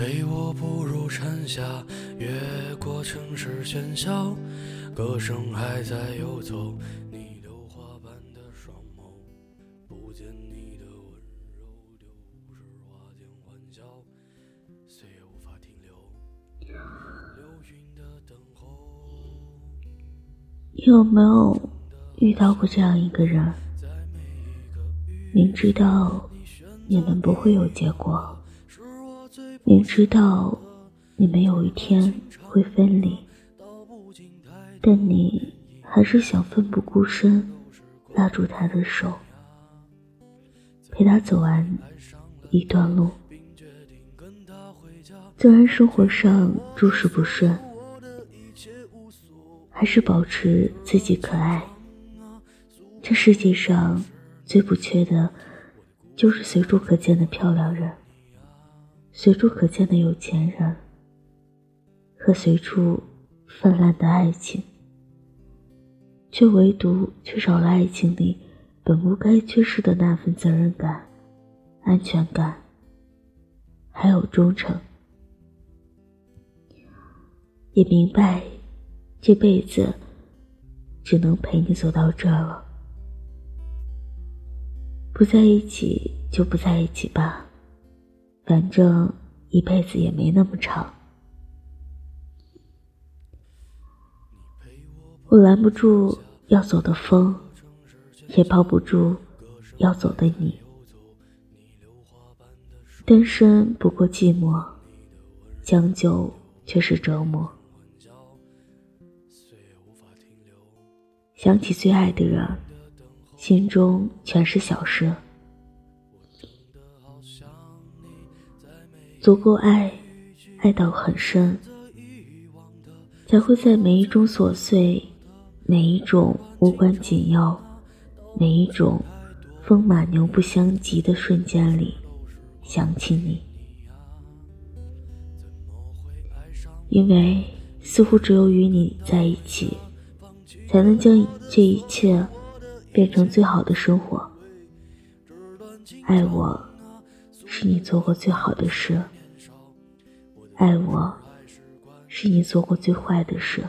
陪我步入蝉夏，越过城市喧嚣，歌声还在游走。你榴花般的双眸，不见你的温柔，丢失花间欢笑，岁月无法停留。流云的等候。你有没有遇到过这样一个人？明知道你们不会有结果，明知道你们有一天会分离，但你还是想奋不顾身拉住他的手，陪他走完一段路。虽然生活上诸事不顺，还是保持自己可爱。这世界上。最不缺的，就是随处可见的漂亮人，随处可见的有钱人，和随处泛滥的爱情，却唯独缺少了爱情里本不该缺失的那份责任感、安全感，还有忠诚。也明白，这辈子只能陪你走到这了。不在一起就不在一起吧，反正一辈子也没那么长。我拦不住要走的风，也抱不住要走的你。单身不过寂寞，将就却是折磨。想起最爱的人。心中全是小事，足够爱，爱到很深，才会在每一种琐碎、每一种无关紧要、每一种风马牛不相及的瞬间里想起你，因为似乎只有与你在一起，才能将这一切。变成最好的生活。爱我，是你做过最好的事；爱我，是你做过最坏的事。